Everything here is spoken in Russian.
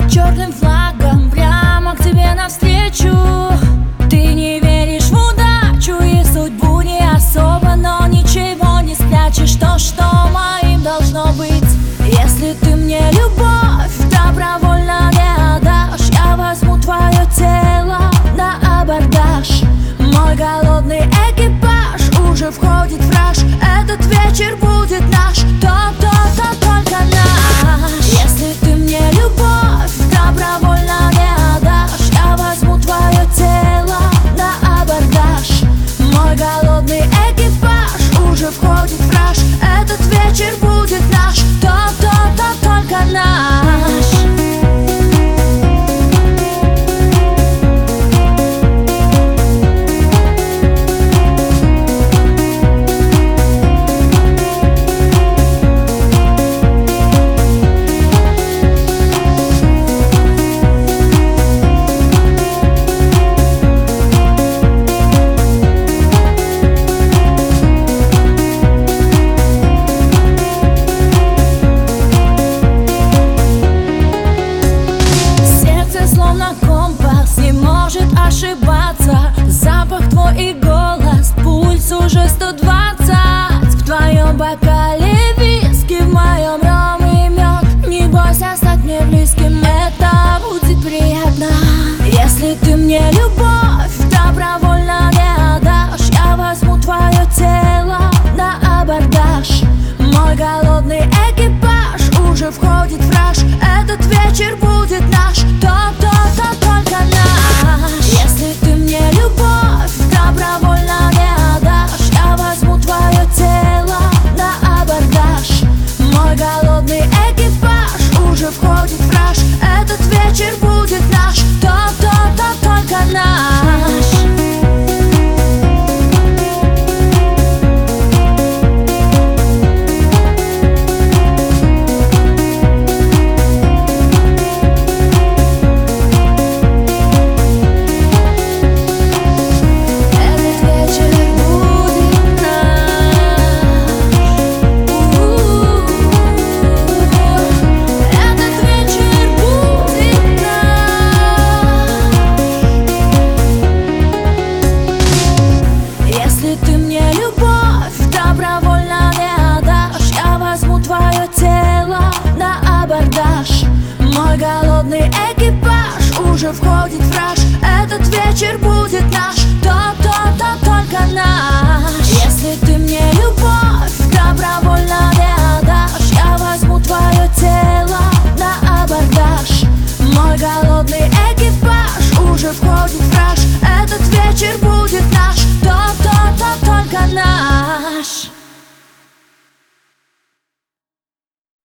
под черным флагом Прямо к тебе навстречу. Ты не веришь в удачу и судьбу не особо Но ничего не спрячешь, то, что моим должно быть. Если ты мне любовь добровольно не отдашь Я возьму твое тело на абордаж. Мой голодный экипаж уже входит в раж. Этот вечер будет наш. То-то-то только наш. Мой голодный экипаж уже входит в раж. Этот вечер будет наш То-то-то только наш. Если ты мне любовь добровольно не отдашь Я возьму твое тело на абордаж. Мой голодный экипаж уже входит в раж. Этот вечер будет наш То-то-то только наш. уже входит враж Этот вечер будет